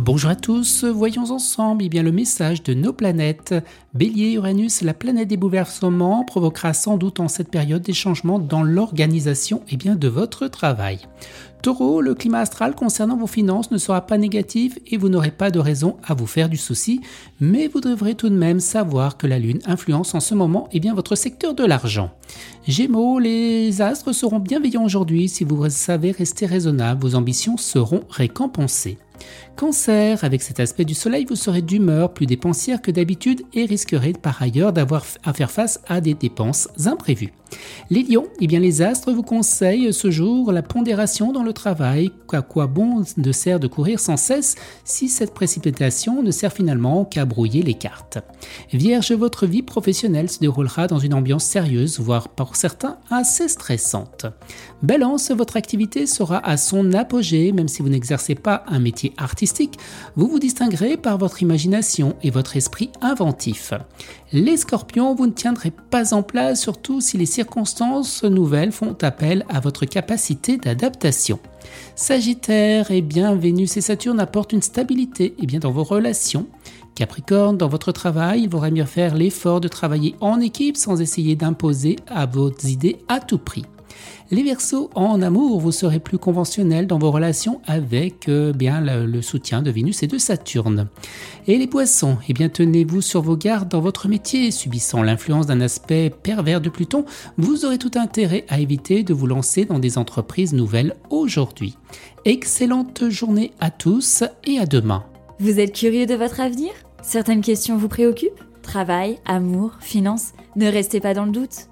Bonjour à tous, voyons ensemble eh bien, le message de nos planètes. Bélier, Uranus, la planète des bouleversements, provoquera sans doute en cette période des changements dans l'organisation eh bien, de votre travail. Taureau, le climat astral concernant vos finances ne sera pas négatif et vous n'aurez pas de raison à vous faire du souci, mais vous devrez tout de même savoir que la Lune influence en ce moment eh bien, votre secteur de l'argent. Gémeaux, les astres seront bienveillants aujourd'hui si vous savez rester raisonnable, vos ambitions seront récompensées. Cancer, avec cet aspect du soleil, vous serez d'humeur plus dépensière que d'habitude et risquerez par ailleurs d'avoir à faire face à des dépenses imprévues. Les lions, eh bien les astres vous conseillent ce jour la pondération dans le travail, à quoi bon ne sert de courir sans cesse si cette précipitation ne sert finalement qu'à brouiller les cartes? Vierge, votre vie professionnelle se déroulera dans une ambiance sérieuse, voire pour certains assez stressante. Balance, votre activité sera à son apogée, même si vous n'exercez pas un métier artistique, vous vous distinguerez par votre imagination et votre esprit inventif. Les scorpions, vous ne tiendrez pas en place, surtout si les circonstances nouvelles font appel à votre capacité d'adaptation. Sagittaire, et eh bien Vénus et Saturne apportent une stabilité eh bien, dans vos relations. Capricorne, dans votre travail, il vaudrait mieux faire l'effort de travailler en équipe sans essayer d'imposer à vos idées à tout prix. Les Verseaux, en amour, vous serez plus conventionnel dans vos relations avec euh, bien le, soutien de Vénus et de Saturne. Et les Poissons, eh bien tenez-vous sur vos gardes dans votre métier, subissant l'influence d'un aspect pervers de Pluton, vous aurez tout intérêt à éviter de vous lancer dans des entreprises nouvelles aujourd'hui. Excellente journée à tous et à demain. Vous êtes curieux de votre avenir? Certaines questions vous préoccupent? Travail, amour, finances? Ne restez pas dans le doute.